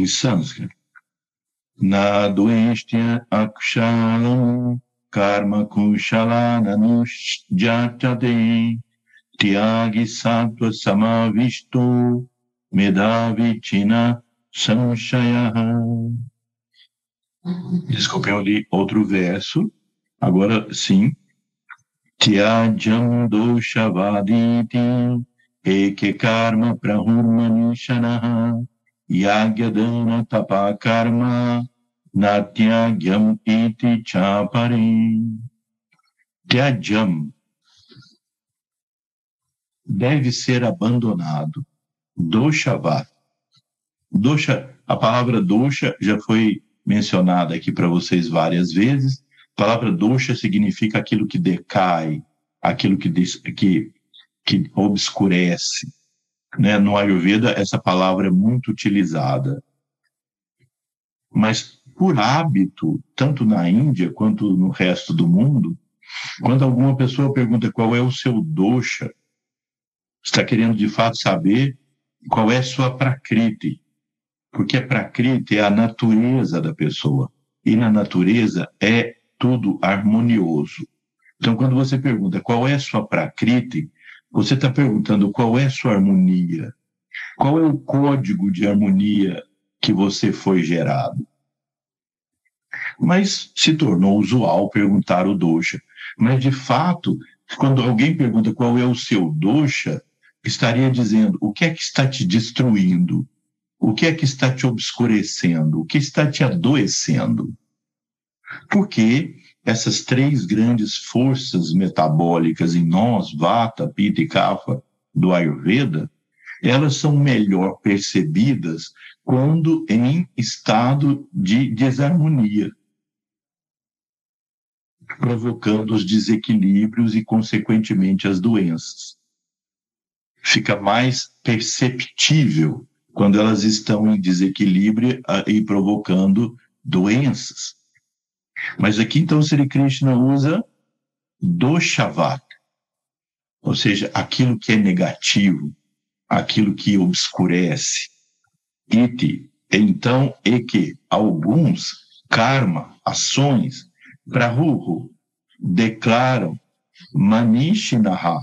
em sânscrito. Na doestya akshalam karma kushalana nushjatade tyagi sattva samavisto medavichina sanshaya. Desculpem, eu li outro verso. Agora sim. Tyajam doshavaditi eke karma prahurmanishanaha yagyadana tapakarma natyagyam iti chapari. Tyajam deve ser abandonado. Doshavat. Dosha, a palavra dosha já foi mencionada aqui para vocês várias vezes. A palavra dosha significa aquilo que decai, aquilo que, que, que obscurece. Né? No Ayurveda, essa palavra é muito utilizada. Mas, por hábito, tanto na Índia quanto no resto do mundo, quando alguma pessoa pergunta qual é o seu dosha, está querendo de fato saber qual é a sua prakriti, porque a prakriti é a natureza da pessoa. E na natureza é tudo harmonioso. Então, quando você pergunta qual é a sua prakriti, você está perguntando qual é sua harmonia. Qual é o código de harmonia que você foi gerado? Mas se tornou usual perguntar o dosha. Mas, de fato, quando alguém pergunta qual é o seu dosha, estaria dizendo o que é que está te destruindo, o que é que está te obscurecendo? O que está te adoecendo? Porque essas três grandes forças metabólicas em nós, Vata, Pitta e Kapha, do Ayurveda, elas são melhor percebidas quando em estado de desarmonia, provocando os desequilíbrios e, consequentemente, as doenças. Fica mais perceptível quando elas estão em desequilíbrio ah, e provocando doenças. Mas aqui então Sri Krishna usa doshavat, ou seja, aquilo que é negativo, aquilo que obscurece. Iti, então, e que alguns karma, ações, prahuhu, declaram manishinaha,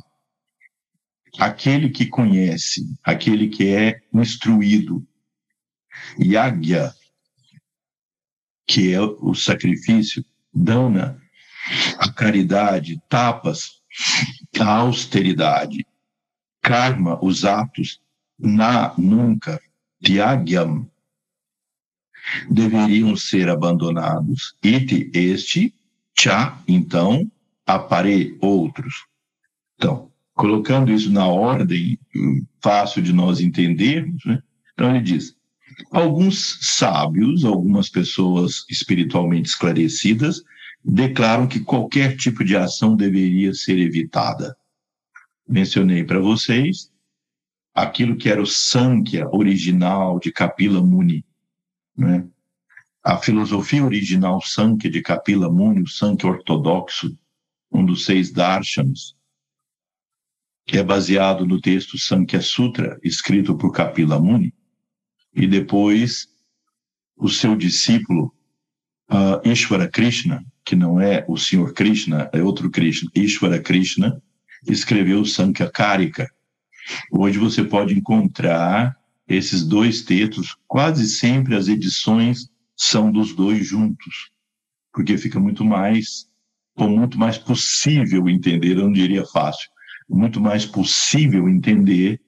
aquele que conhece, aquele que é instruído. Yagya, que é o sacrifício, dana, a caridade, tapas, a austeridade, karma, os atos, na, nunca, tyagyam, deveriam ser abandonados. Iti, este, cha, então, apare, outros. Então, colocando isso na ordem fácil de nós entendermos, né? então ele diz: alguns sábios, algumas pessoas espiritualmente esclarecidas, declaram que qualquer tipo de ação deveria ser evitada. Mencionei para vocês aquilo que era o Sankhya original de Kapila Muni, né? A filosofia original Sankhya de Kapila Muni, o Sankhya ortodoxo, um dos seis darshanas, que é baseado no texto Sankhya Sutra, escrito por Kapila Muni, e depois o seu discípulo uh, Ishvara Krishna, que não é o Senhor Krishna, é outro Krishna, Ishvara Krishna, escreveu Sankhya. Hoje você pode encontrar esses dois textos, quase sempre as edições são dos dois juntos, porque fica muito mais, ou muito mais possível entender, eu não diria fácil, muito mais possível entender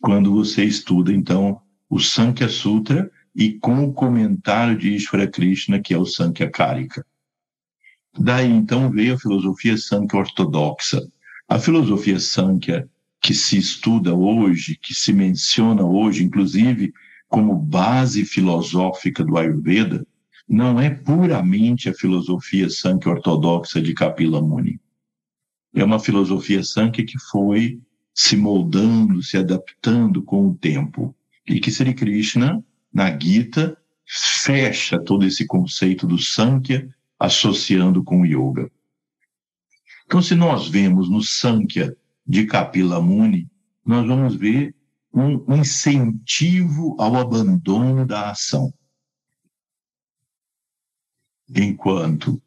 quando você estuda, então, o Sankhya Sutra e com o comentário de Ishvara Krishna, que é o Sankhya Karika. Daí, então, veio a filosofia Sankhya ortodoxa. A filosofia Sankhya que se estuda hoje, que se menciona hoje, inclusive como base filosófica do Ayurveda, não é puramente a filosofia Sankhya ortodoxa de Kapila Muni é uma filosofia Sankhya que foi se moldando, se adaptando com o tempo. E que Sri Krishna, na Gita, fecha todo esse conceito do Sankhya associando com o Yoga. Então, se nós vemos no Sankhya de Kapila Muni, nós vamos ver um incentivo ao abandono da ação. Enquanto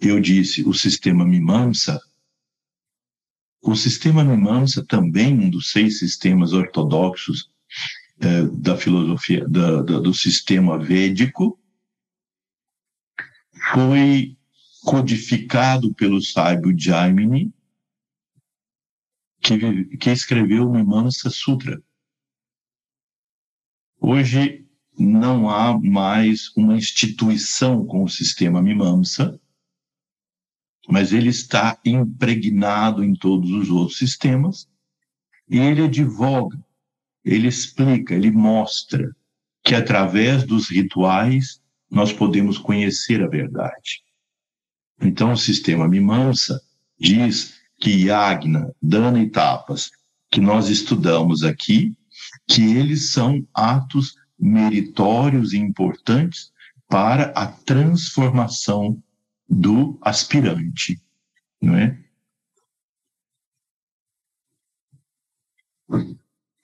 eu disse o sistema Mimamsa, o sistema Mimamsa também um dos seis sistemas ortodoxos eh, da filosofia da, da, do sistema védico foi codificado pelo sábio Jaimini, que, que escreveu o Mimamsa Sutra. Hoje não há mais uma instituição com o sistema Mimamsa, mas ele está impregnado em todos os outros sistemas e ele advoga, ele explica, ele mostra que através dos rituais nós podemos conhecer a verdade. Então, o sistema Mimamsa diz que Yagna, Dana e Tapas, que nós estudamos aqui, que eles são atos meritórios e importantes para a transformação do aspirante, não é?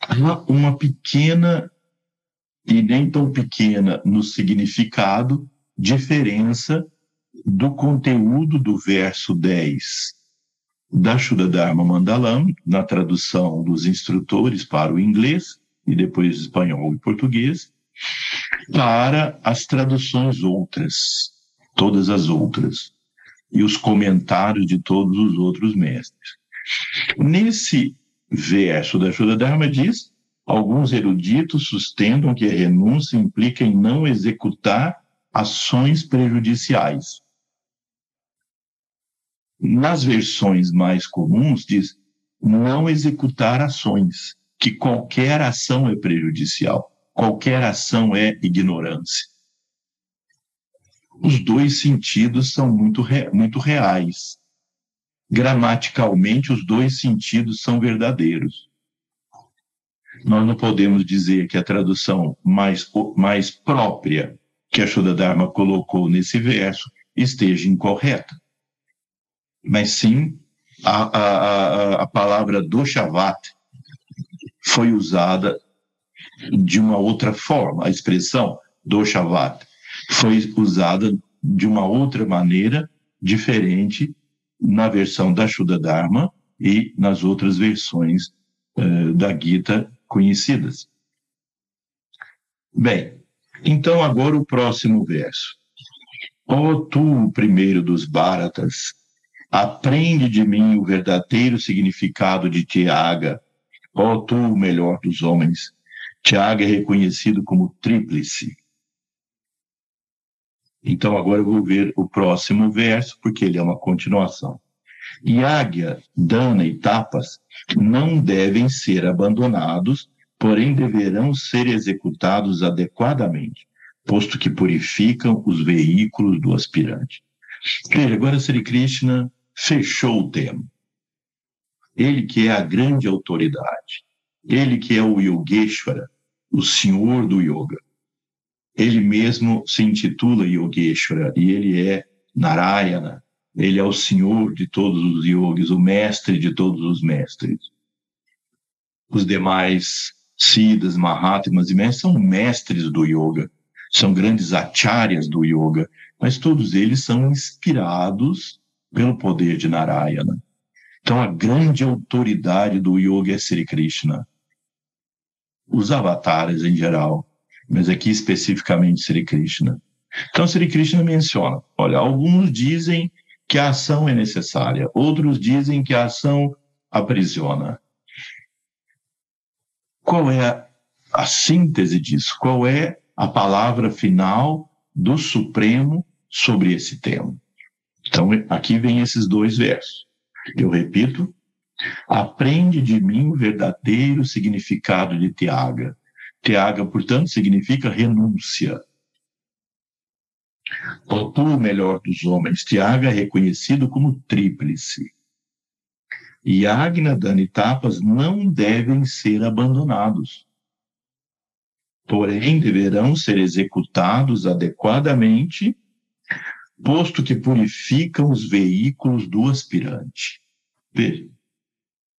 Há uma pequena e nem tão pequena no significado diferença do conteúdo do verso 10 da Shuddha Dharma Mandalam, na tradução dos instrutores para o inglês e depois espanhol e português, para as traduções outras, todas as outras, e os comentários de todos os outros mestres. Nesse verso da Shuddha Dharma diz, alguns eruditos sustentam que a renúncia implica em não executar ações prejudiciais. Nas versões mais comuns, diz não executar ações, que qualquer ação é prejudicial, qualquer ação é ignorância. Os dois sentidos são muito, re, muito reais. Gramaticalmente, os dois sentidos são verdadeiros. Nós não podemos dizer que a tradução mais, mais própria que a Shuddha Dharma colocou nesse verso esteja incorreta mas sim a, a, a palavra doshavat foi usada de uma outra forma, a expressão doshavat foi usada de uma outra maneira diferente na versão da Shuddha Dharma e nas outras versões uh, da Gita conhecidas. Bem, então agora o próximo verso. Ó oh, tu, primeiro dos Bharatas, Aprende de mim o verdadeiro significado de Tiaga, ó tu, o melhor dos homens. Tiaga é reconhecido como tríplice. Então agora eu vou ver o próximo verso, porque ele é uma continuação. Iáguia, Dana e Tapas não devem ser abandonados, porém deverão ser executados adequadamente, posto que purificam os veículos do aspirante. Veja, agora Sri Krishna fechou o tema. Ele que é a grande autoridade, ele que é o Yogeshwara, o senhor do yoga. Ele mesmo se intitula Yogeshwara e ele é Narayana, ele é o senhor de todos os yogis, o mestre de todos os mestres. Os demais Siddhas, Mahatmas e mestres são mestres do yoga, são grandes acharyas do yoga, mas todos eles são inspirados pelo poder de Narayana. Então, a grande autoridade do yoga é Sri Krishna. Os avatares em geral, mas aqui especificamente Sri Krishna. Então, Sri Krishna menciona: olha, alguns dizem que a ação é necessária, outros dizem que a ação aprisiona. Qual é a, a síntese disso? Qual é a palavra final do Supremo sobre esse tema? Então, aqui vem esses dois versos. Eu repito: aprende de mim o verdadeiro significado de Tiaga. Tiaga, portanto, significa renúncia. O tu, melhor dos homens, Tiaga é reconhecido como tríplice. E Agna, Dana e Tapas não devem ser abandonados. Porém, deverão ser executados adequadamente posto que purificam os veículos do aspirante. Veja,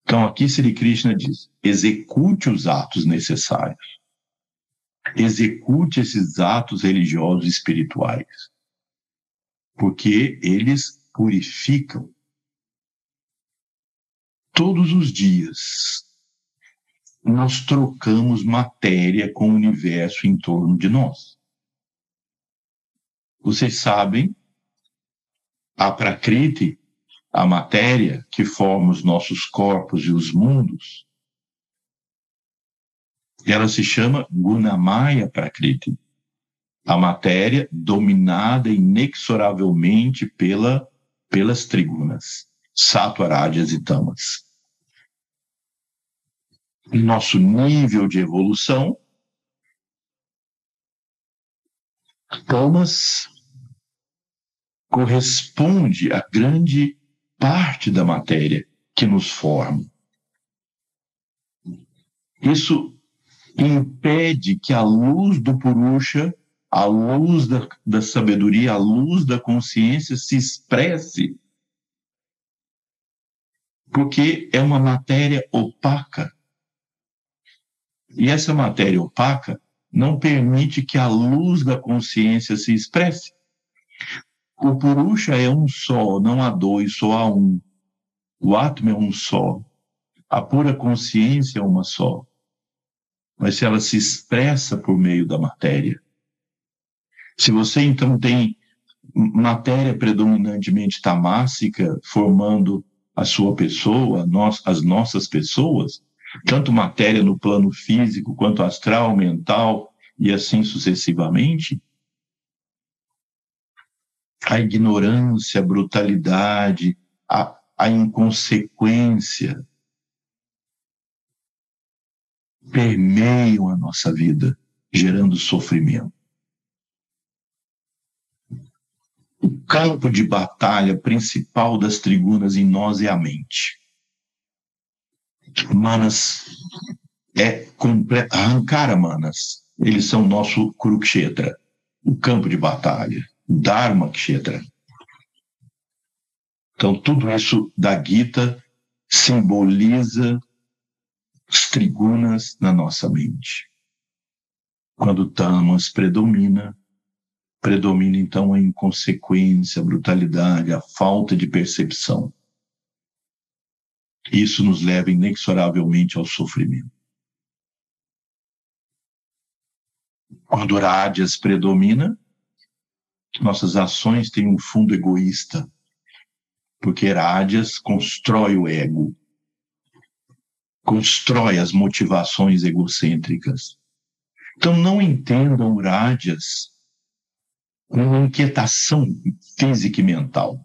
Então, aqui Sri Krishna diz: execute os atos necessários. Execute esses atos religiosos e espirituais. Porque eles purificam. Todos os dias, nós trocamos matéria com o universo em torno de nós. Vocês sabem, a Prakriti a matéria que forma os nossos corpos e os mundos, ela se chama Gunamaya Prakriti. A matéria dominada inexoravelmente pela, pelas trigunas, Sattva, e Tamas. Nosso nível de evolução, Tamas corresponde à grande parte da matéria que nos forma. Isso impede que a luz do Purusha, a luz da, da sabedoria, a luz da consciência se expresse. Porque é uma matéria opaca. E essa matéria opaca não permite que a luz da consciência se expresse. O Purusha é um só, não há dois, só há um. O Atma é um só. A pura consciência é uma só. Mas se ela se expressa por meio da matéria. Se você então tem matéria predominantemente tamássica formando a sua pessoa, nós, as nossas pessoas, tanto matéria no plano físico quanto astral, mental e assim sucessivamente, a ignorância, a brutalidade, a, a inconsequência permeiam a nossa vida, gerando sofrimento. O campo de batalha principal das trigunas em nós é a mente. Manas é completo. Ankara Manas, eles são nosso Kurukshetra, o campo de batalha. Dharma Kshetra. Então, tudo isso da Gita simboliza os trigunas na nossa mente. Quando Tamas predomina, predomina então a inconsequência, a brutalidade, a falta de percepção. Isso nos leva inexoravelmente ao sofrimento. Quando Rádias predomina, nossas ações têm um fundo egoísta, porque Herádias constrói o ego, constrói as motivações egocêntricas. Então não entendam Rádias com inquietação física e mental.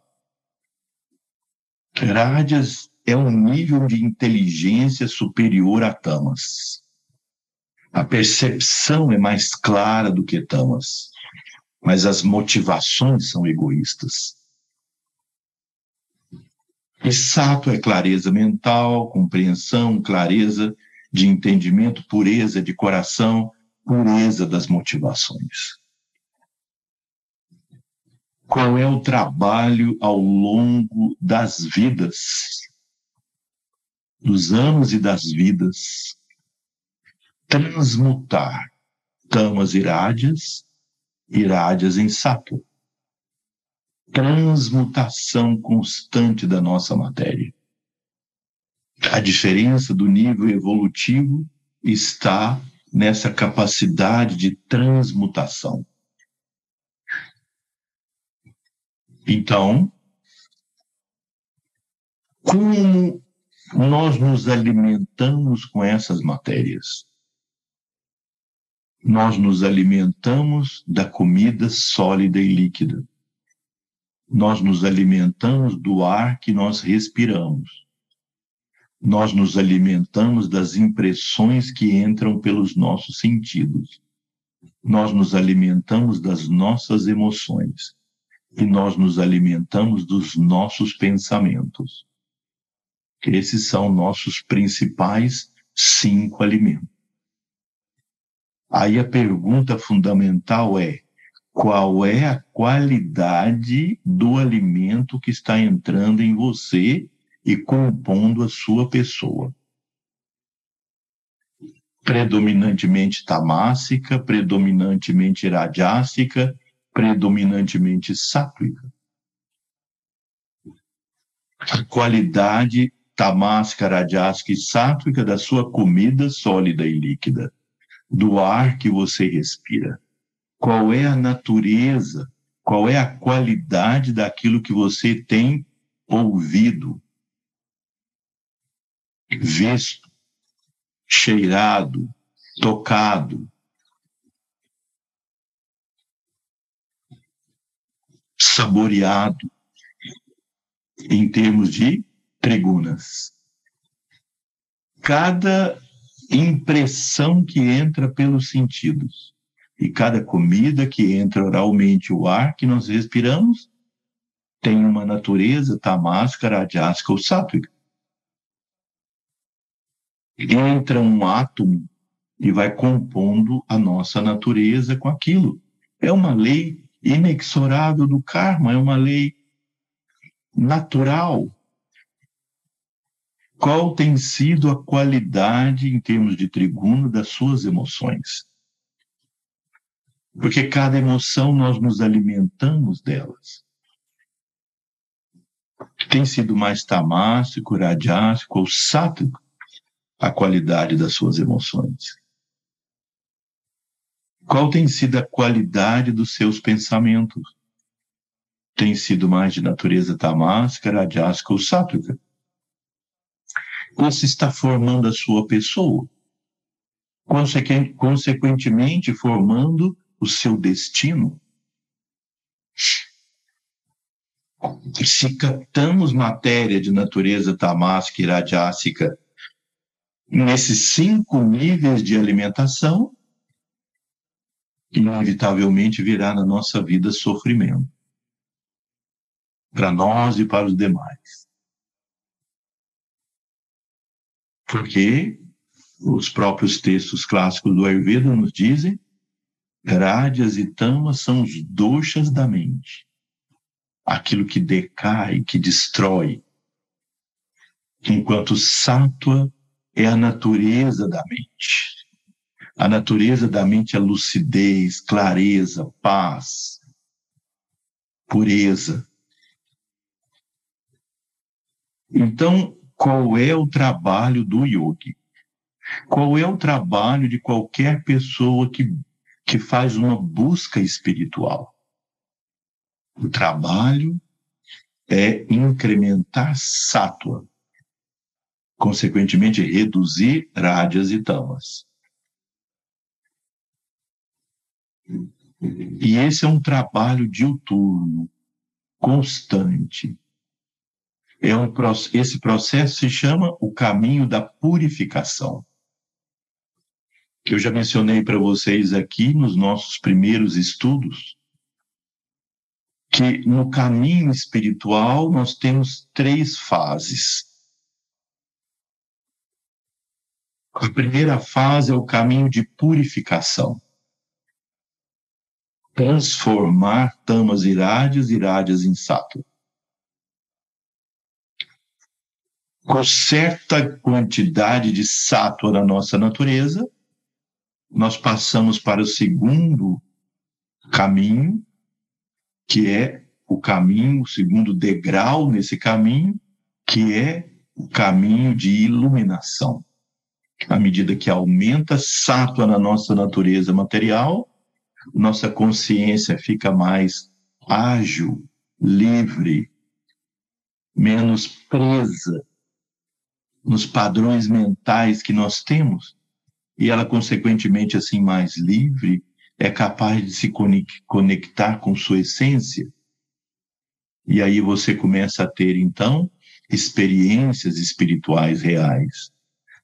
Rádias é um nível de inteligência superior a Tamas. A percepção é mais clara do que Tamas mas as motivações são egoístas. E sato é clareza mental, compreensão, clareza de entendimento, pureza de coração, pureza das motivações. Qual é o trabalho ao longo das vidas, dos anos e das vidas? Transmutar tamas irádias irádias em sapo. Transmutação constante da nossa matéria. A diferença do nível evolutivo está nessa capacidade de transmutação. Então, como nós nos alimentamos com essas matérias? nós nos alimentamos da comida sólida e líquida. Nós nos alimentamos do ar que nós respiramos. Nós nos alimentamos das impressões que entram pelos nossos sentidos. Nós nos alimentamos das nossas emoções. E nós nos alimentamos dos nossos pensamentos. Esses são nossos principais cinco alimentos. Aí a pergunta fundamental é: qual é a qualidade do alimento que está entrando em você e compondo a sua pessoa. Predominantemente tamássica, predominantemente radiássica, predominantemente sátrica. A qualidade tamássica, radiássica e sátrica da sua comida sólida e líquida, do ar que você respira. Qual é a natureza, qual é a qualidade daquilo que você tem ouvido, visto, cheirado, tocado. Saboreado em termos de trigunas. Cada impressão que entra pelos sentidos e cada comida que entra oralmente, o ar que nós respiramos, tem uma natureza tamásica, radiásica ou sátrica. Entra um átomo e vai compondo a nossa natureza com aquilo. É uma lei inexorável do karma, é uma lei natural. Qual tem sido a qualidade, em termos de tribuno, das suas emoções? Porque cada emoção nós nos alimentamos delas. Tem sido mais tamássico, radiástico ou sátrico a qualidade das suas emoções? Qual tem sido a qualidade dos seus pensamentos? tem sido mais de natureza tamásica, radiásica ou sátrica. Você está formando a sua pessoa, consequentemente formando o seu destino. Se captamos matéria de natureza tamásica e radiásica nesses cinco níveis de alimentação, inevitavelmente virá na nossa vida sofrimento para nós e para os demais. Porque os próprios textos clássicos do Ayurveda nos dizem Rádias e tamas são os doxas da mente. Aquilo que decai, que destrói. Enquanto sattva é a natureza da mente. A natureza da mente é lucidez, clareza, paz, pureza. Então, qual é o trabalho do yogi? Qual é o trabalho de qualquer pessoa que, que faz uma busca espiritual? O trabalho é incrementar sátua, consequentemente reduzir rádias e tamas. E esse é um trabalho diuturno, constante, é um, esse processo se chama o caminho da purificação. Eu já mencionei para vocês aqui nos nossos primeiros estudos que no caminho espiritual nós temos três fases. A primeira fase é o caminho de purificação. Transformar tamas irádias, irádias em sattva. com certa quantidade de sátua na nossa natureza, nós passamos para o segundo caminho, que é o caminho, o segundo degrau nesse caminho, que é o caminho de iluminação. À medida que aumenta sátua na nossa natureza material, nossa consciência fica mais ágil, livre, menos presa nos padrões mentais que nós temos, e ela, consequentemente, assim, mais livre, é capaz de se conectar com sua essência. E aí você começa a ter, então, experiências espirituais reais,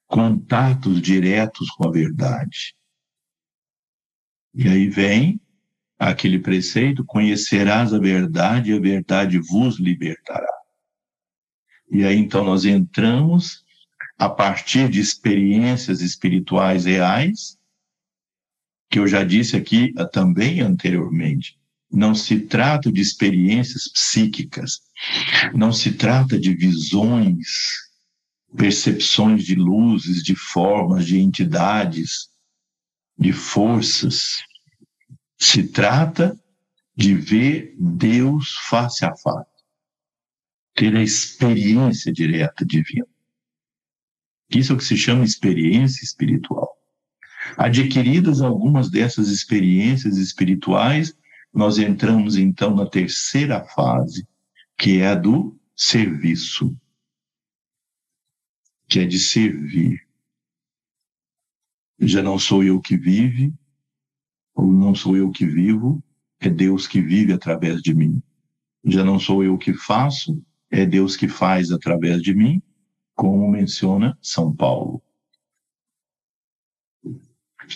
contatos diretos com a verdade. E aí vem aquele preceito: conhecerás a verdade e a verdade vos libertará. E aí então nós entramos a partir de experiências espirituais reais, que eu já disse aqui também anteriormente. não se trata de experiências psíquicas, não se trata de visões, percepções de luzes, de formas, de entidades, de forças. Se trata de ver Deus face a face, ter a experiência direta divina. Isso é o que se chama experiência espiritual. Adquiridas algumas dessas experiências espirituais, nós entramos então na terceira fase, que é a do serviço, que é de servir. Já não sou eu que vive, ou não sou eu que vivo, é Deus que vive através de mim. Já não sou eu que faço, é Deus que faz através de mim, como menciona São Paulo.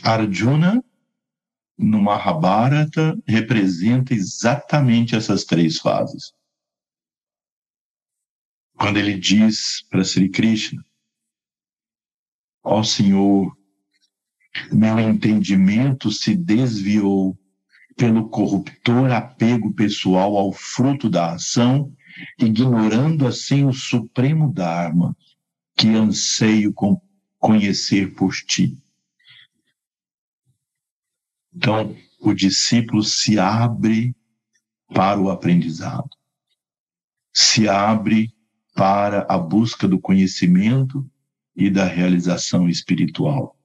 Arjuna, no Mahabharata, representa exatamente essas três fases. Quando ele diz para Sri Krishna, ó oh, Senhor, meu entendimento se desviou pelo corruptor apego pessoal ao fruto da ação, ignorando assim o supremo Dharma que anseio conhecer por ti. Então, o discípulo se abre para o aprendizado, se abre para a busca do conhecimento e da realização espiritual.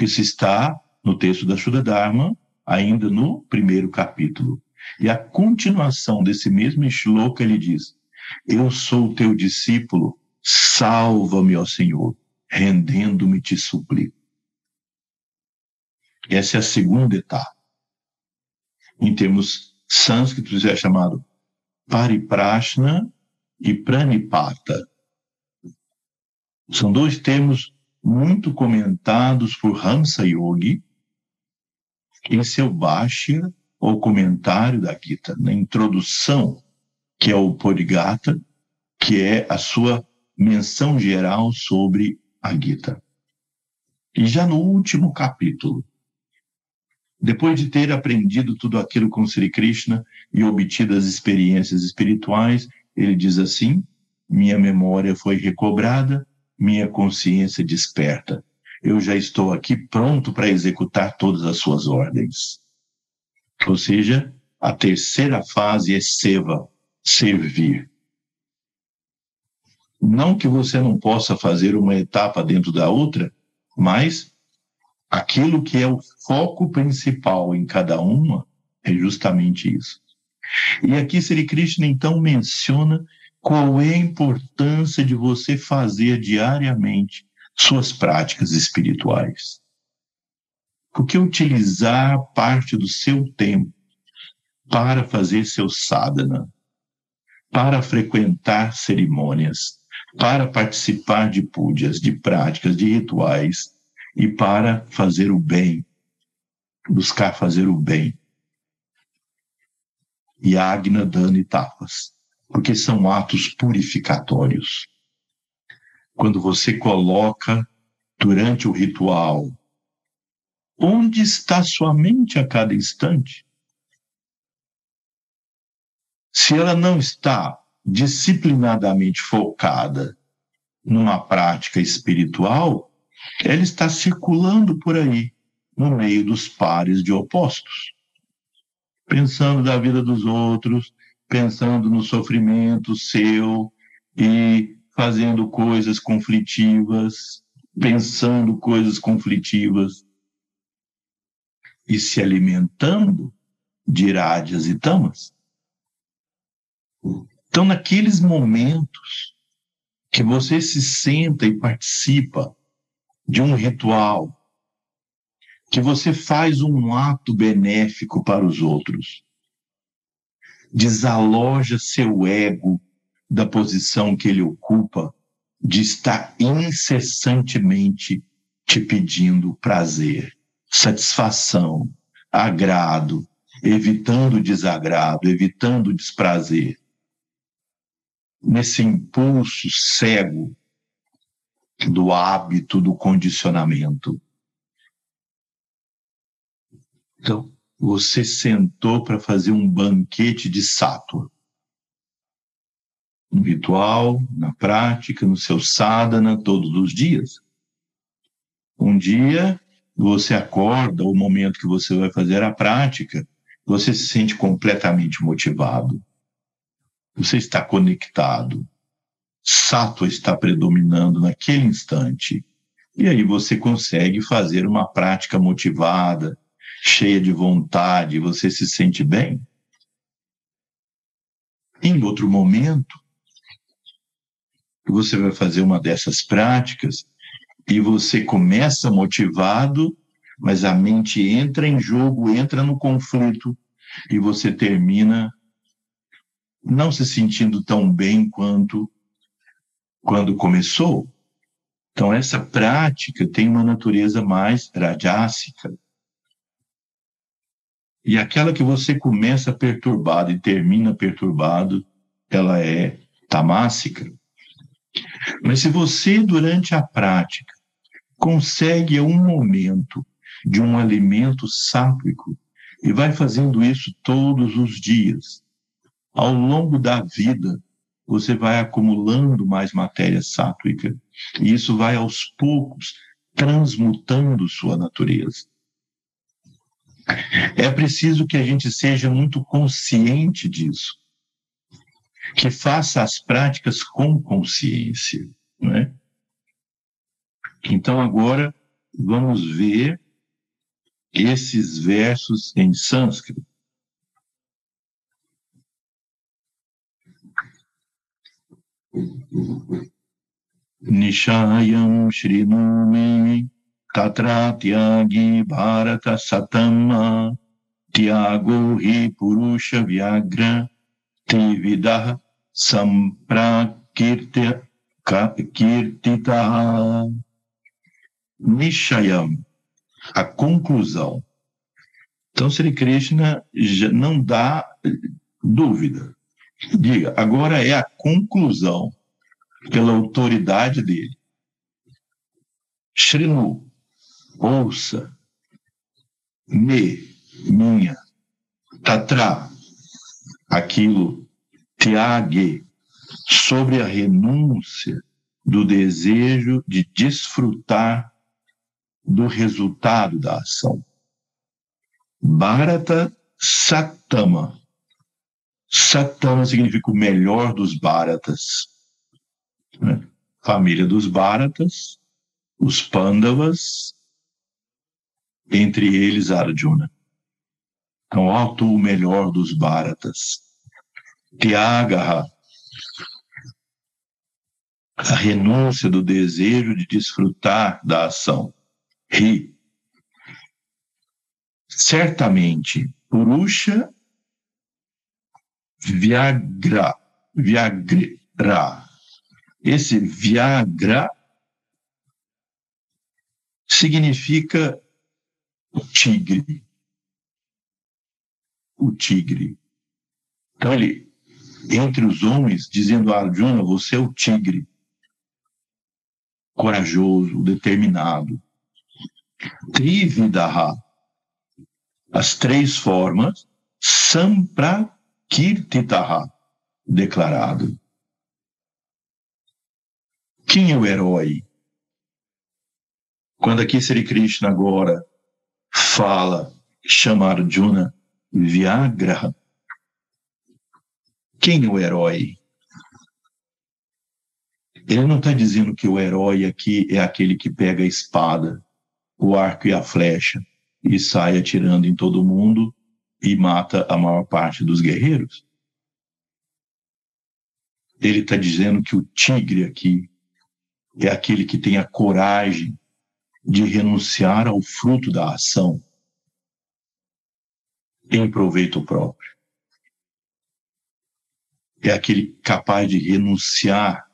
Isso está no texto da Shuddha Dharma, ainda no primeiro capítulo. E a continuação desse mesmo shloka ele diz: Eu sou teu discípulo, salva-me, ó Senhor, rendendo-me te suplico. Essa é a segunda etapa. Em termos sânscritos é chamado pariprashna e pranipata. São dois termos muito comentados por Hamsa Yogi em seu Bhashya, ou comentário da Gita, na introdução, que é o Podigata, que é a sua menção geral sobre a Gita. E já no último capítulo, depois de ter aprendido tudo aquilo com Sri Krishna e obtido as experiências espirituais, ele diz assim: minha memória foi recobrada, minha consciência desperta. Eu já estou aqui pronto para executar todas as suas ordens. Ou seja, a terceira fase é seva, servir. Não que você não possa fazer uma etapa dentro da outra, mas aquilo que é o foco principal em cada uma é justamente isso. E aqui Sri Krishna então menciona qual é a importância de você fazer diariamente suas práticas espirituais. Porque utilizar parte do seu tempo para fazer seu sadhana, para frequentar cerimônias, para participar de púdias, de práticas, de rituais, e para fazer o bem, buscar fazer o bem. E Agna, Dana e Tapas, porque são atos purificatórios. Quando você coloca durante o ritual onde está sua mente a cada instante, se ela não está disciplinadamente focada numa prática espiritual, ela está circulando por aí, no meio dos pares de opostos, pensando da vida dos outros, pensando no sofrimento seu e fazendo coisas conflitivas, pensando coisas conflitivas e se alimentando de irádias e tamas. Então, naqueles momentos que você se senta e participa de um ritual, que você faz um ato benéfico para os outros, desaloja seu ego da posição que ele ocupa, de estar incessantemente te pedindo prazer, satisfação, agrado, evitando desagrado, evitando desprazer. Nesse impulso cego do hábito, do condicionamento. Então, você sentou para fazer um banquete de sátua. No ritual, na prática, no seu sadhana, todos os dias. Um dia, você acorda, o momento que você vai fazer a prática, você se sente completamente motivado. Você está conectado. Sattva está predominando naquele instante. E aí você consegue fazer uma prática motivada, cheia de vontade, você se sente bem. Em outro momento, você vai fazer uma dessas práticas e você começa motivado, mas a mente entra em jogo, entra no conflito e você termina não se sentindo tão bem quanto quando começou. Então, essa prática tem uma natureza mais rajásica. E aquela que você começa perturbado e termina perturbado, ela é tamássica. Mas se você, durante a prática, consegue um momento de um alimento sátrico e vai fazendo isso todos os dias, ao longo da vida, você vai acumulando mais matéria sátrica e isso vai aos poucos transmutando sua natureza. É preciso que a gente seja muito consciente disso, que faça as práticas com consciência, não é? Então agora vamos ver esses versos em sânscrito. Nishayam Shrinumi Tatra Tyagi Bharata Satama Tyago Hi Purusha Vyagra Tividah Samprakirtita Nishayam, a conclusão. Então, Sri Krishna não dá dúvida. Diga, agora é a conclusão pela autoridade dele. Shrinu, ouça, me, minha, tatra, aquilo, tiague, sobre a renúncia do desejo de desfrutar do resultado da ação. Bharata Satama. Satama significa o melhor dos Bharatas. Né? Família dos Bharatas, os Pandavas, entre eles Arjuna. Então, ó tu o melhor dos Bharatas. Tyagaha, a renúncia do desejo de desfrutar da ação ri. Certamente, Purusha Viagra, Viagra. Esse Viagra significa o tigre. O tigre. Então ele, entre os homens, dizendo a Arjuna, você é o tigre. Corajoso, determinado. Trividaha, as três formas, Samprakirtitaha, declarado. Quem é o herói? Quando aqui Sri Krishna agora fala, chama Arjuna Viagra, quem é o herói? Ele não está dizendo que o herói aqui é aquele que pega a espada o arco e a flecha e sai atirando em todo mundo e mata a maior parte dos guerreiros. Ele está dizendo que o tigre aqui é aquele que tem a coragem de renunciar ao fruto da ação em proveito próprio. É aquele capaz de renunciar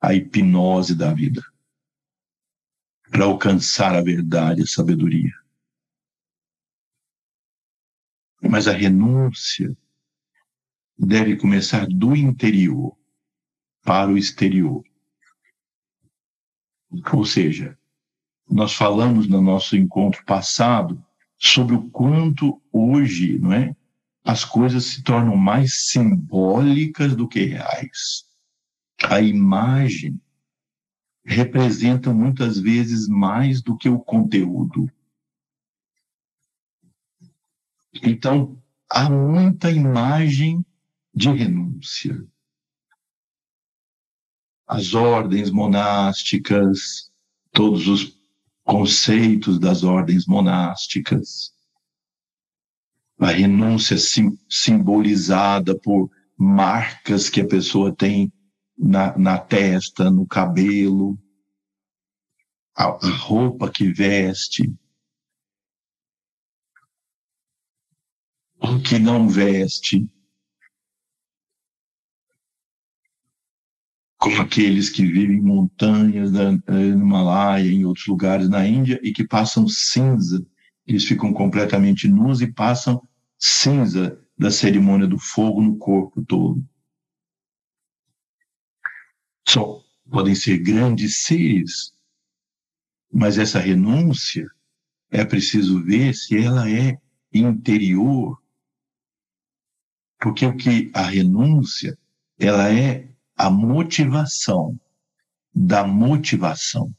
à hipnose da vida para alcançar a verdade e a sabedoria. Mas a renúncia deve começar do interior para o exterior. Ou seja, nós falamos no nosso encontro passado sobre o quanto hoje, não é? As coisas se tornam mais simbólicas do que reais. A imagem representa muitas vezes mais do que o conteúdo. Então, há muita imagem de renúncia. As ordens monásticas, todos os conceitos das ordens monásticas, a renúncia sim, simbolizada por marcas que a pessoa tem na, na testa, no cabelo, a, a roupa que veste, o que não veste, como aqueles que vivem em montanhas no Himalaia, em outros lugares na Índia, e que passam cinza, eles ficam completamente nus e passam cinza da cerimônia do fogo no corpo todo. Só podem ser grandes seres, mas essa renúncia é preciso ver se ela é interior, porque o que a renúncia ela é a motivação da motivação.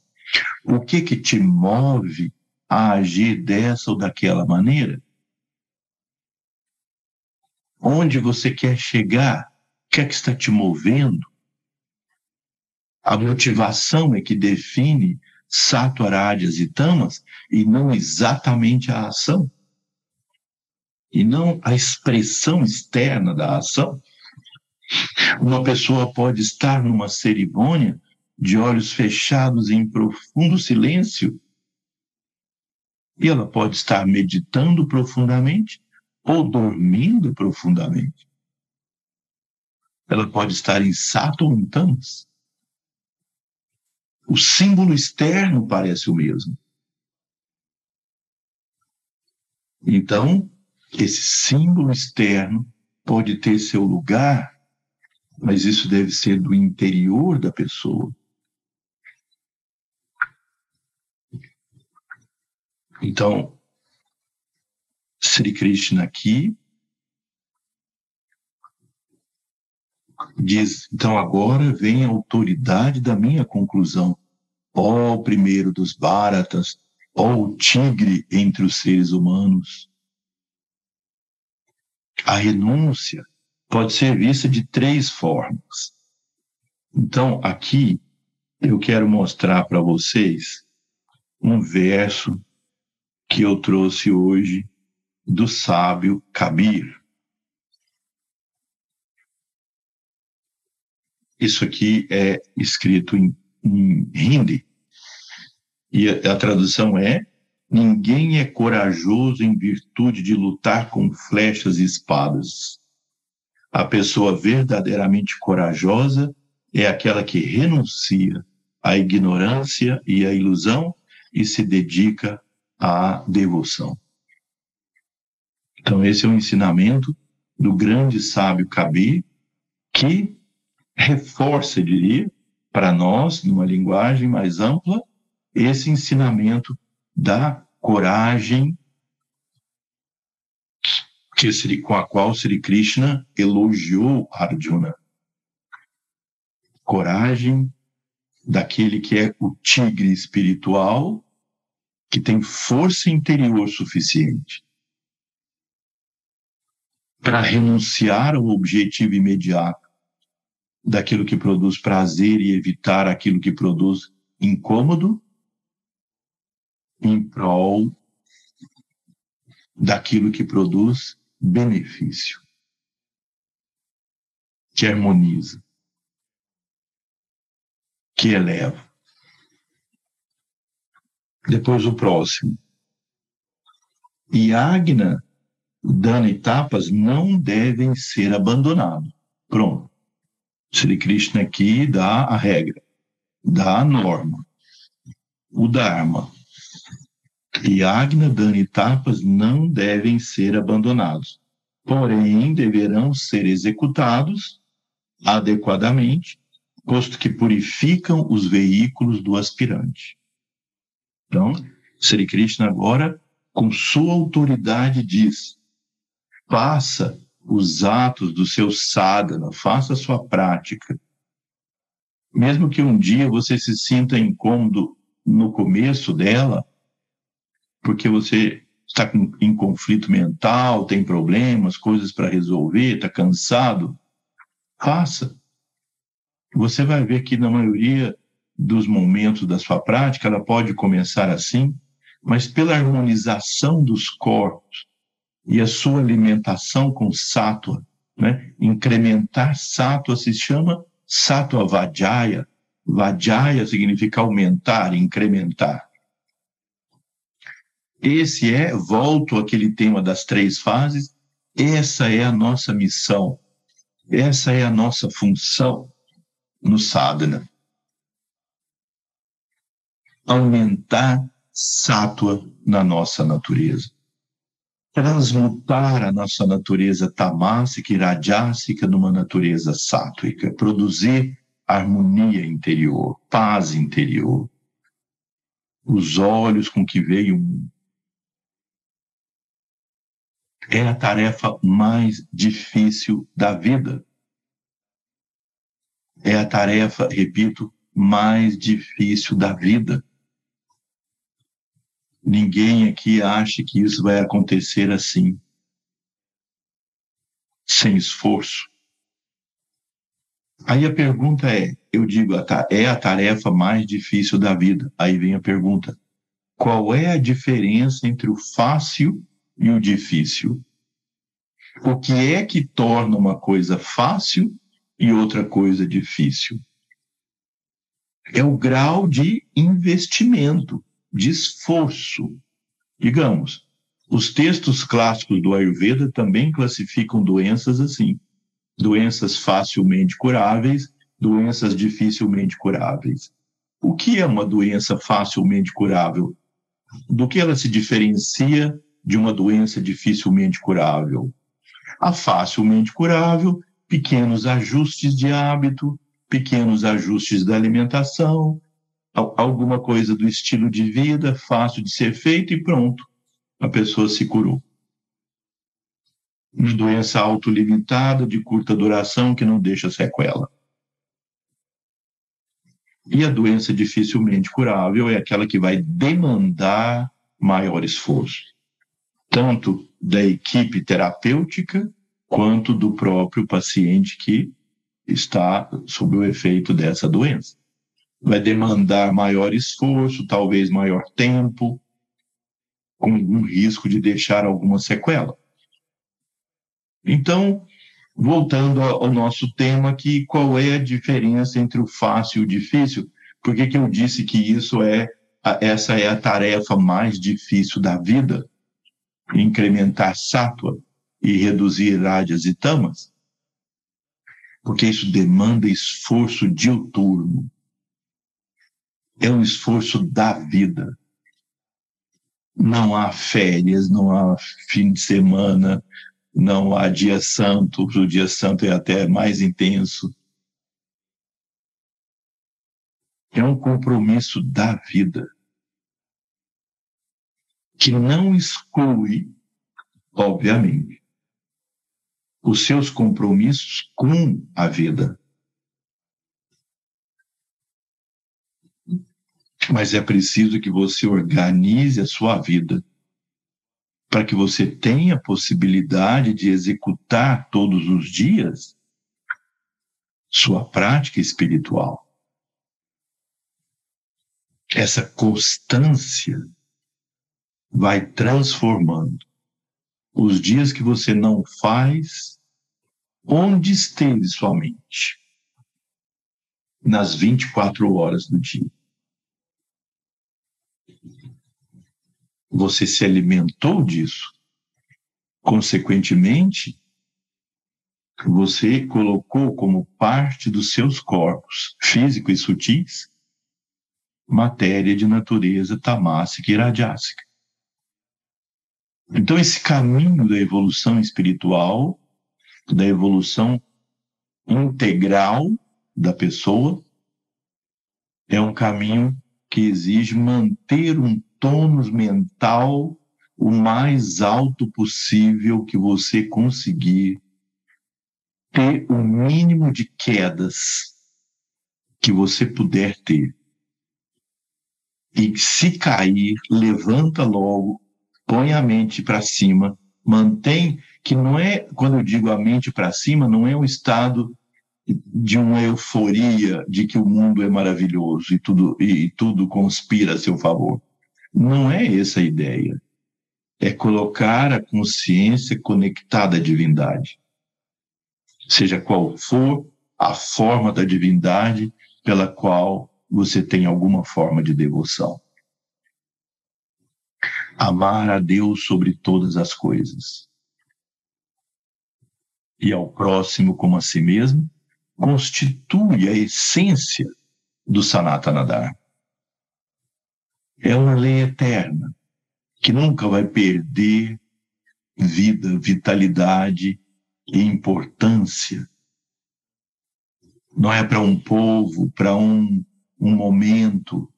O que que te move a agir dessa ou daquela maneira? Onde você quer chegar? O que é que está te movendo? A motivação é que define sattvarádias e tamas e não exatamente a ação. E não a expressão externa da ação. Uma pessoa pode estar numa cerimônia de olhos fechados em profundo silêncio e ela pode estar meditando profundamente ou dormindo profundamente. Ela pode estar em sato ou em tamas. O símbolo externo parece o mesmo. Então, esse símbolo externo pode ter seu lugar mas isso deve ser do interior da pessoa. Então, Sri Krishna aqui diz: então agora vem a autoridade da minha conclusão. Ó oh, primeiro dos Bharatas, ó oh, o tigre entre os seres humanos. A renúncia pode ser vista de três formas. Então, aqui eu quero mostrar para vocês um verso que eu trouxe hoje do sábio Kabir. Isso aqui é escrito em, em hindi. E a, a tradução é: Ninguém é corajoso em virtude de lutar com flechas e espadas a pessoa verdadeiramente corajosa é aquela que renuncia à ignorância e à ilusão e se dedica à devoção. Então, esse é o um ensinamento do grande sábio Kabir, que reforça, diria, para nós, numa linguagem mais ampla, esse ensinamento da coragem que Sri, com a qual Sri Krishna elogiou Arjuna. Coragem daquele que é o tigre espiritual, que tem força interior suficiente para renunciar ao objetivo imediato daquilo que produz prazer e evitar aquilo que produz incômodo em prol daquilo que produz benefício, que harmoniza, que eleva. Depois o próximo. Yagna, dana e tapas não devem ser abandonados. Pronto. Sri Krishna aqui dá a regra, dá a norma, o Dharma. Yagna, Dana e Tapas não devem ser abandonados, porém deverão ser executados adequadamente, posto que purificam os veículos do aspirante. Então, Sri Krishna agora com sua autoridade, diz: faça os atos do seu sadhana, faça a sua prática. Mesmo que um dia você se sinta incômodo no começo dela, porque você está com, em conflito mental, tem problemas, coisas para resolver, está cansado, faça. Você vai ver que na maioria dos momentos da sua prática, ela pode começar assim, mas pela harmonização dos corpos e a sua alimentação com sátua, né? incrementar sátua se chama sátua vajaya. Vajaya significa aumentar, incrementar. Esse é, volto àquele tema das três fases, essa é a nossa missão, essa é a nossa função no sadhana. Aumentar sátua na nossa natureza. Transmutar a nossa natureza tamásica e rajásica numa natureza sátuica. Produzir harmonia interior, paz interior. Os olhos com que veio mundo é a tarefa mais difícil da vida. É a tarefa, repito, mais difícil da vida. Ninguém aqui acha que isso vai acontecer assim, sem esforço. Aí a pergunta é: eu digo, é a tarefa mais difícil da vida. Aí vem a pergunta: qual é a diferença entre o fácil e o difícil. O que é que torna uma coisa fácil e outra coisa difícil? É o grau de investimento, de esforço. Digamos, os textos clássicos do Ayurveda também classificam doenças assim: doenças facilmente curáveis, doenças dificilmente curáveis. O que é uma doença facilmente curável? Do que ela se diferencia de uma doença dificilmente curável. A facilmente curável, pequenos ajustes de hábito, pequenos ajustes da alimentação, alguma coisa do estilo de vida, fácil de ser feito e pronto, a pessoa se curou. Uma doença autolimitada, de curta duração, que não deixa sequela. E a doença dificilmente curável é aquela que vai demandar maior esforço tanto da equipe terapêutica quanto do próprio paciente que está sob o efeito dessa doença. Vai demandar maior esforço, talvez maior tempo, com um risco de deixar alguma sequela. Então, voltando ao nosso tema aqui, qual é a diferença entre o fácil e o difícil? Por que, que eu disse que isso é essa é a tarefa mais difícil da vida? Incrementar sátua e reduzir rádias e tamas, porque isso demanda esforço diuturno. É um esforço da vida. Não há férias, não há fim de semana, não há dia santo, o dia santo é até mais intenso. É um compromisso da vida que não exclui, obviamente, os seus compromissos com a vida. Mas é preciso que você organize a sua vida para que você tenha a possibilidade de executar todos os dias sua prática espiritual. Essa constância vai transformando. Os dias que você não faz, onde esteve sua mente? Nas 24 horas do dia. Você se alimentou disso. Consequentemente, você colocou como parte dos seus corpos, físico e sutis, matéria de natureza tamássica e radiásica. Então, esse caminho da evolução espiritual, da evolução integral da pessoa, é um caminho que exige manter um tônus mental o mais alto possível que você conseguir, ter o mínimo de quedas que você puder ter. E se cair, levanta logo, põe a mente para cima, mantém que não é, quando eu digo a mente para cima, não é um estado de uma euforia de que o mundo é maravilhoso e tudo e tudo conspira a seu favor. Não é essa a ideia. É colocar a consciência conectada à divindade. Seja qual for a forma da divindade pela qual você tem alguma forma de devoção. Amar a Deus sobre todas as coisas e ao próximo como a si mesmo constitui a essência do Sanatana Dharma. É uma lei eterna que nunca vai perder vida, vitalidade e importância. Não é para um povo, para um, um momento,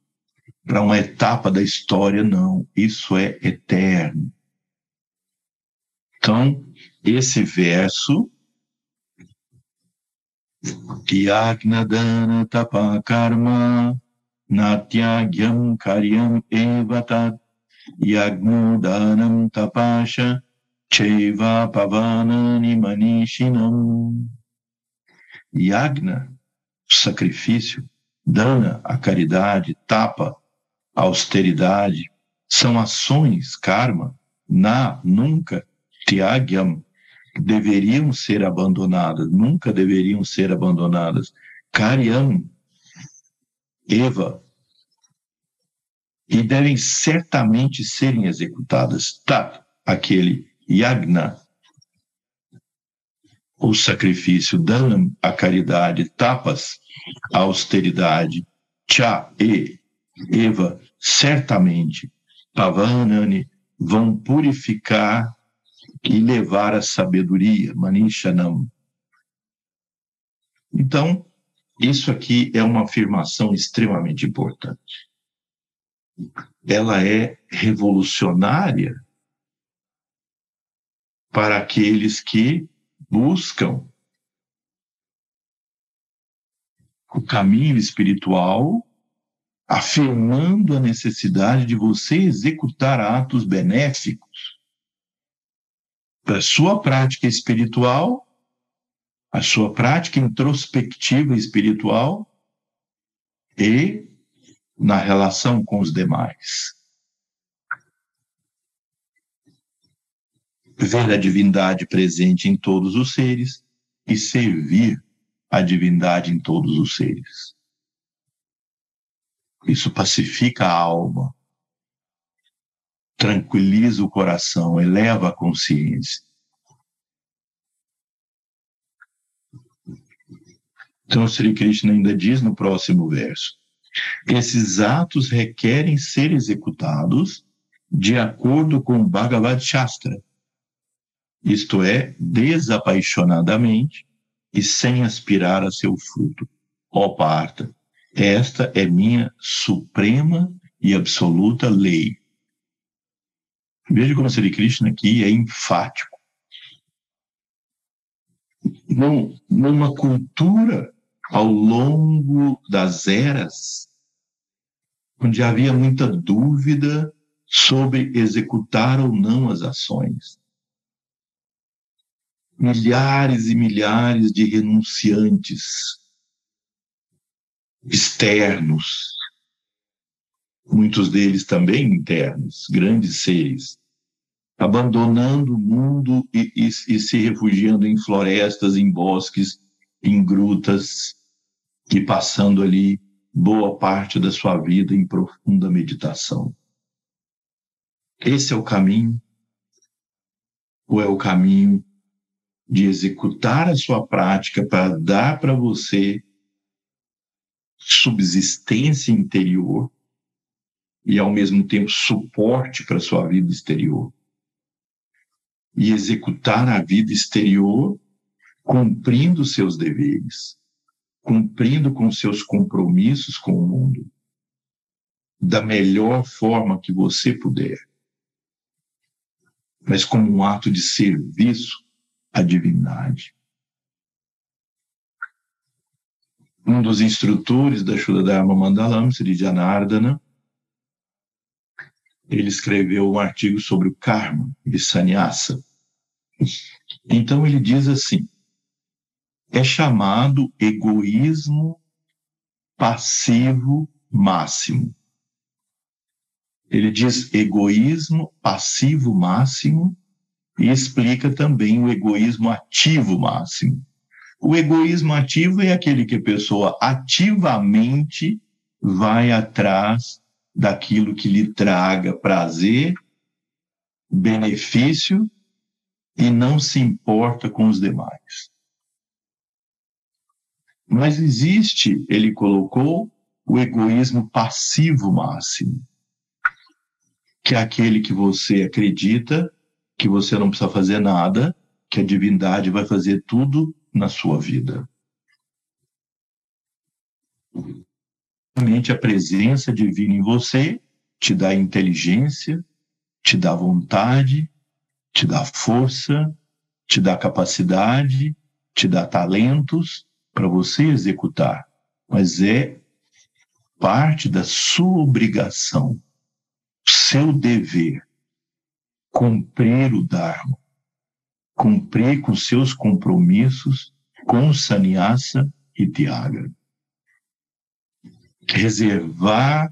para uma etapa da história, não. Isso é eterno. Então, esse verso Yagnadana tapa karma natyagyam karyam evatat yagnudanam tapasha cheva pavanani manishinam Yagna, sacrifício, dana, a caridade, tapa, austeridade, são ações, karma, na, nunca, Tyagyam, deveriam ser abandonadas, nunca deveriam ser abandonadas. Karyam, Eva, e devem certamente serem executadas. Tat, aquele Yagna, o sacrifício, Danam, a caridade, Tapas, a austeridade, Cha e Eva, certamente, Pavanani, vão purificar e levar a sabedoria, Manishanam. Então, isso aqui é uma afirmação extremamente importante. Ela é revolucionária para aqueles que buscam o caminho espiritual, afirmando a necessidade de você executar atos benéficos da sua prática espiritual, a sua prática introspectiva espiritual e na relação com os demais. Ver a divindade presente em todos os seres e servir a divindade em todos os seres. Isso pacifica a alma, tranquiliza o coração, eleva a consciência. Então, Sri Krishna ainda diz no próximo verso: esses atos requerem ser executados de acordo com Bhagavad Shastra, isto é, desapaixonadamente e sem aspirar a seu fruto. Ó Parta, esta é minha suprema e absoluta lei. Veja como Sri Krishna aqui é enfático. Num, numa cultura ao longo das eras, onde havia muita dúvida sobre executar ou não as ações. Milhares e milhares de renunciantes externos, muitos deles também internos, grandes seres, abandonando o mundo e, e, e se refugiando em florestas, em bosques, em grutas, e passando ali boa parte da sua vida em profunda meditação. Esse é o caminho, ou é o caminho de executar a sua prática para dar para você subsistência interior e ao mesmo tempo suporte para sua vida exterior. E executar a vida exterior cumprindo seus deveres, cumprindo com seus compromissos com o mundo, da melhor forma que você puder. mas como um ato de serviço à divindade. Um dos instrutores da Shuddha Dharma Mandalam, Sri Janardana, ele escreveu um artigo sobre o karma de sannyasa. Então ele diz assim: é chamado egoísmo passivo máximo. Ele diz egoísmo passivo máximo e explica também o egoísmo ativo máximo. O egoísmo ativo é aquele que a pessoa ativamente vai atrás daquilo que lhe traga prazer, benefício e não se importa com os demais. Mas existe, ele colocou, o egoísmo passivo máximo que é aquele que você acredita que você não precisa fazer nada, que a divindade vai fazer tudo na sua vida. A presença divina em você te dá inteligência, te dá vontade, te dá força, te dá capacidade, te dá talentos para você executar, mas é parte da sua obrigação seu dever cumprir o Dharma, cumprir com seus compromissos com sannyasa e Tyaga. Reservar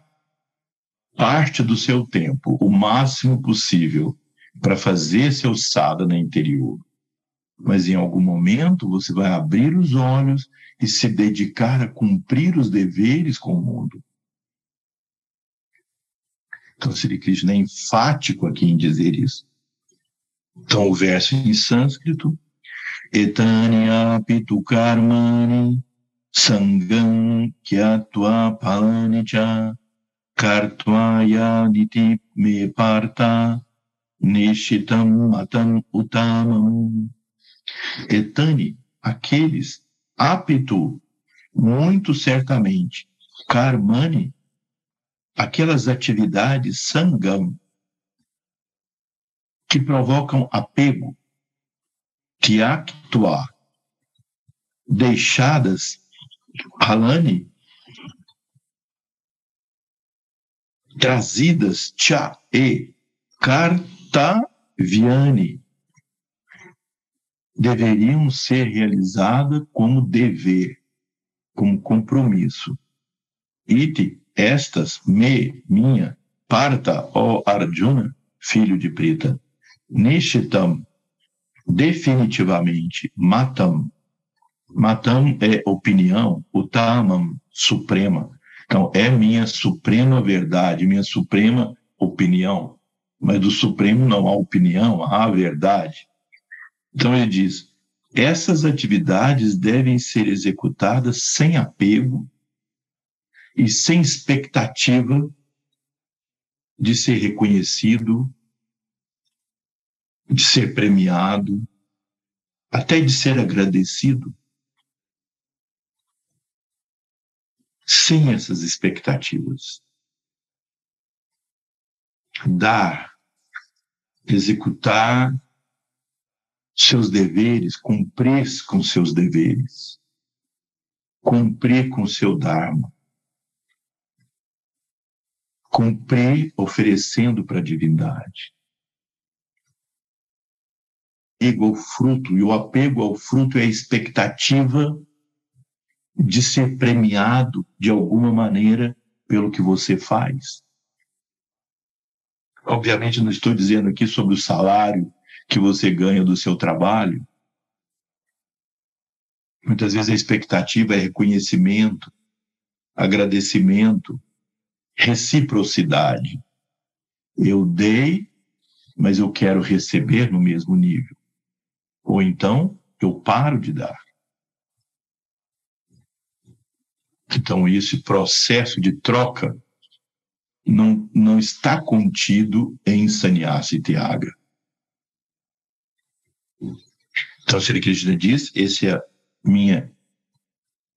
parte do seu tempo, o máximo possível, para fazer seu sadhana interior. Mas em algum momento você vai abrir os olhos e se dedicar a cumprir os deveres com o mundo. Então, Sri Krishna é enfático aqui em dizer isso. Então, o verso em sânscrito, Etanya pitu karmani sangam kyatva palani cha kartvaya niti me parta nishitam matam utamam. Etani, aqueles, apto, muito certamente, karmani, aquelas atividades sangam que provocam apego, tiaktua, deixadas halani, trazidas cha e kartavyani, deveriam ser realizadas como dever, como compromisso. Iti estas, me, minha, parta, ó Arjuna, filho de Prita, nishitam, definitivamente, matam, matam é opinião, utamam, suprema. Então, é minha suprema verdade, minha suprema opinião. Mas do supremo não há opinião, há verdade. Então, ele diz: essas atividades devem ser executadas sem apego, e sem expectativa de ser reconhecido, de ser premiado, até de ser agradecido. Sem essas expectativas. Dar, executar seus deveres, cumprir com seus deveres, cumprir com seu Dharma cumprir oferecendo para a divindade. Apego ao fruto, e o apego ao fruto é a expectativa de ser premiado de alguma maneira pelo que você faz. Obviamente, não estou dizendo aqui sobre o salário que você ganha do seu trabalho. Muitas vezes a expectativa é reconhecimento, agradecimento, reciprocidade. Eu dei, mas eu quero receber no mesmo nível. Ou então, eu paro de dar. Então, esse processo de troca não, não está contido em Sannyasa e Tiaga. Então, Sri Krishna diz, esse é minha,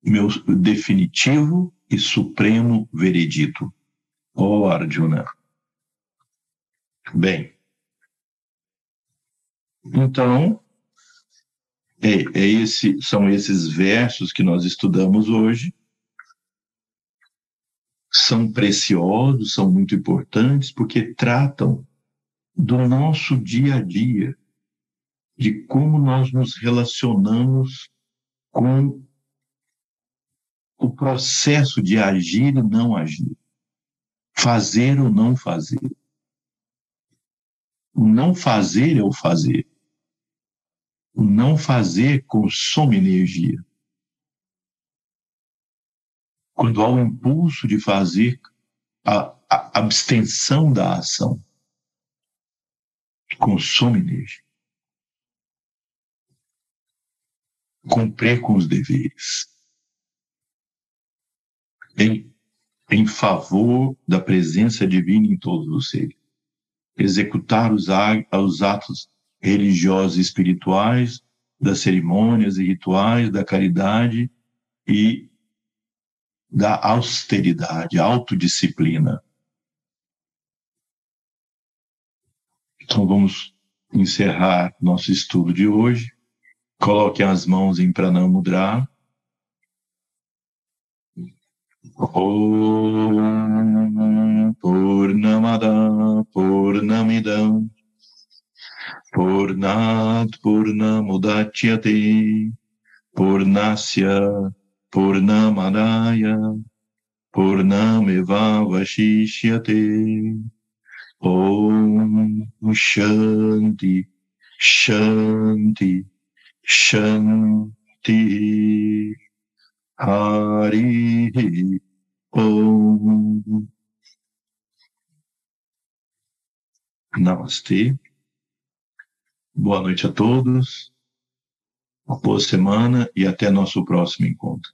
meu definitivo e supremo veredito ó oh, Arjuna. Bem, Então, é, é esse, são esses versos que nós estudamos hoje. São preciosos, são muito importantes, porque tratam do nosso dia a dia, de como nós nos relacionamos com o processo de agir e não agir, fazer ou não fazer. O não fazer é o fazer. O não fazer consome energia. Quando há o impulso de fazer, a, a abstenção da ação consome energia. Cumprir com os deveres. Em, em favor da presença divina em todos os seres. Executar os, os atos religiosos e espirituais, das cerimônias e rituais, da caridade e da austeridade, autodisciplina. Então vamos encerrar nosso estudo de hoje. Coloquem as mãos em Pranamudra. Om Purnamada Purnamidam Purnat Purnamudachyate Purnasya Purnamadaya Purnameva Vashishyate Om Shanti Shanti Shanti. Hari Om. Namastê. Boa noite a todos. Uma boa semana e até nosso próximo encontro.